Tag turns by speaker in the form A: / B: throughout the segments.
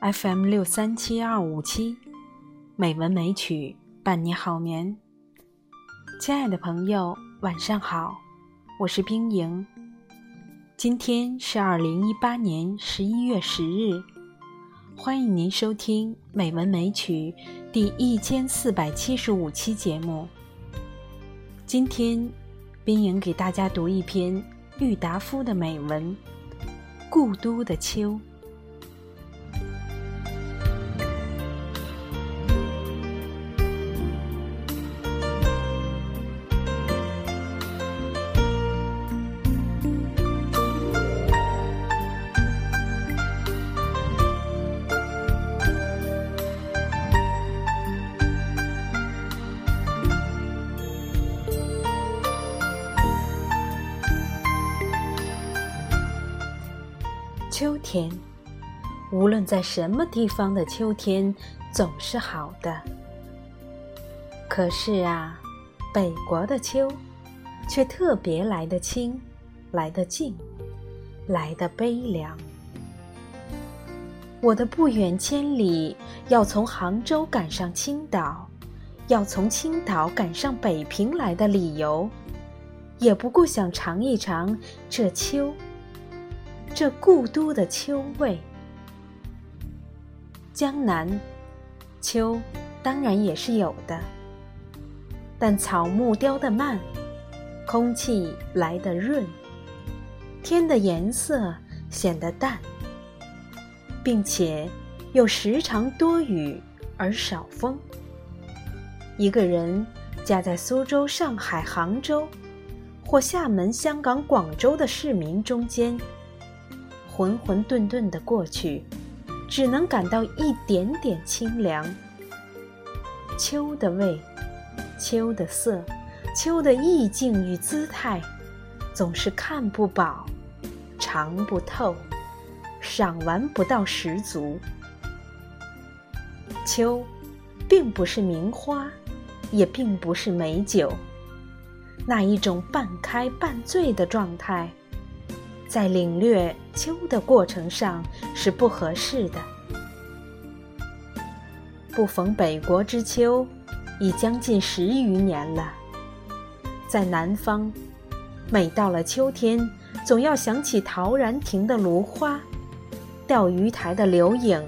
A: FM 六三七二五七，美文美曲伴你好眠。亲爱的朋友，晚上好，我是冰莹。今天是二零一八年十一月十日，欢迎您收听《美文美曲》第一千四百七十五期节目。今天，冰莹给大家读一篇郁达夫的美文《故都的秋》。秋天，无论在什么地方的秋天，总是好的。可是啊，北国的秋，却特别来得清，来得静，来得悲凉。我的不远千里，要从杭州赶上青岛，要从青岛赶上北平来的理由，也不过想尝一尝这秋。这故都的秋味，江南秋当然也是有的，但草木凋得慢，空气来得润，天的颜色显得淡，并且又时常多雨而少风。一个人夹在苏州、上海、杭州，或厦门、香港、广州的市民中间。浑浑沌沌的过去，只能感到一点点清凉。秋的味，秋的色，秋的意境与姿态，总是看不饱，尝不透，赏玩不到十足。秋，并不是名花，也并不是美酒，那一种半开半醉的状态。在领略秋的过程上是不合适的。不逢北国之秋，已将近十余年了。在南方，每到了秋天，总要想起陶然亭的芦花，钓鱼台的柳影，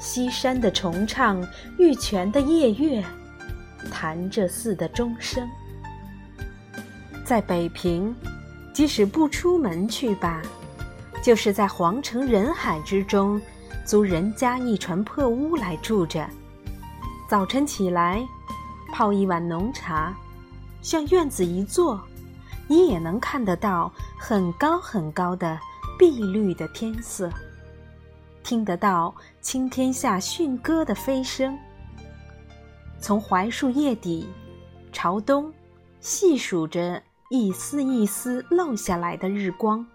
A: 西山的重唱，玉泉的夜月，潭柘寺的钟声。在北平。即使不出门去吧，就是在皇城人海之中，租人家一船破屋来住着。早晨起来，泡一碗浓茶，向院子一坐，你也能看得到很高很高的碧绿的天色，听得到青天下驯鸽的飞声。从槐树叶底朝东，细数着。一丝一丝漏下来的日光，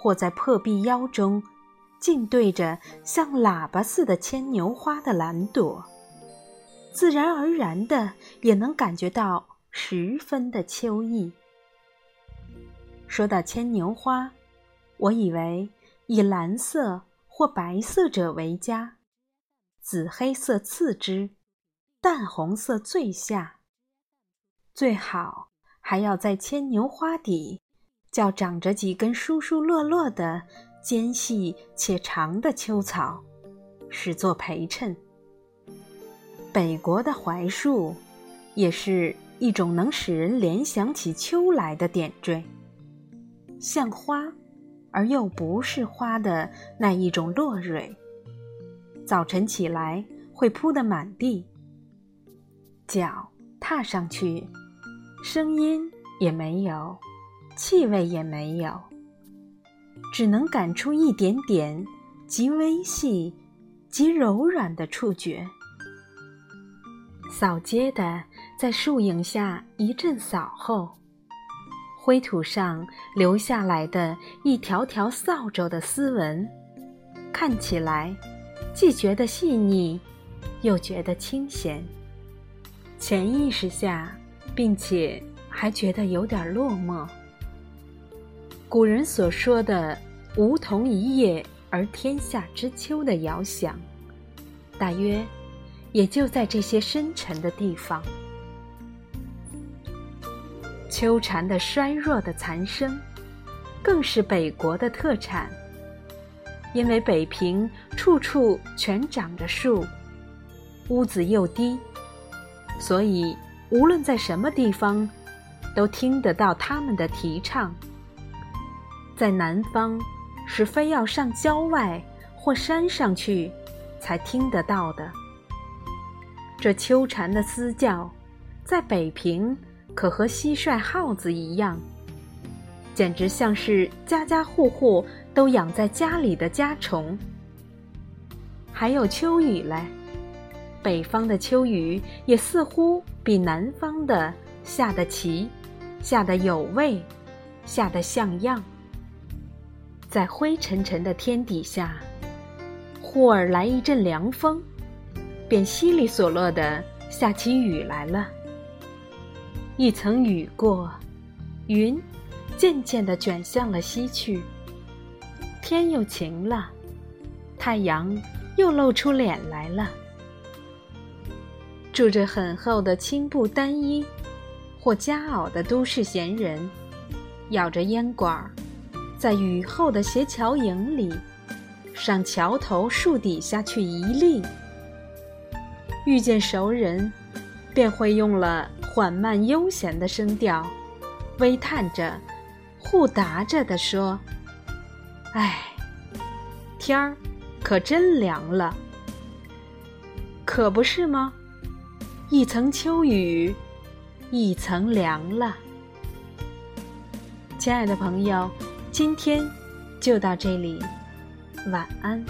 A: 或在破壁腰中，竟对着像喇叭似的牵牛花的蓝朵，自然而然的也能感觉到十分的秋意。说到牵牛花，我以为以蓝色或白色者为佳，紫黑色次之，淡红色最下，最好。还要在牵牛花底，叫长着几根疏疏落落的、尖细且长的秋草，使作陪衬。北国的槐树，也是一种能使人联想起秋来的点缀，像花，而又不是花的那一种落蕊。早晨起来会铺得满地，脚踏上去。声音也没有，气味也没有，只能感出一点点极微细、极柔软的触觉。扫街的在树影下一阵扫后，灰土上留下来的一条条扫帚的丝纹，看起来既觉得细腻，又觉得清闲。潜意识下，并且还觉得有点落寞。古人所说的“梧桐一叶而天下之秋”的遥想，大约也就在这些深沉的地方。秋蝉的衰弱的残声，更是北国的特产。因为北平处处全长着树，屋子又低。所以，无论在什么地方，都听得到他们的提倡。在南方，是非要上郊外或山上去，才听得到的。这秋蝉的嘶叫，在北平可和蟋蟀、耗子一样，简直像是家家户户都养在家里的家虫。还有秋雨嘞。北方的秋雨也似乎比南方的下得齐，下得有味，下得像样。在灰沉沉的天底下，忽而来一阵凉风，便稀里索落的下起雨来了。一层雨过，云渐渐的卷向了西去，天又晴了，太阳又露出脸来了。住着很厚的青布单衣或夹袄的都市闲人，咬着烟管儿，在雨后的斜桥影里，上桥头树底下去一立。遇见熟人，便会用了缓慢悠闲的声调，微叹着，互答着的说：“哎，天儿可真凉了，可不是吗？”一层秋雨，一层凉了。亲爱的朋友，今天就到这里，晚安。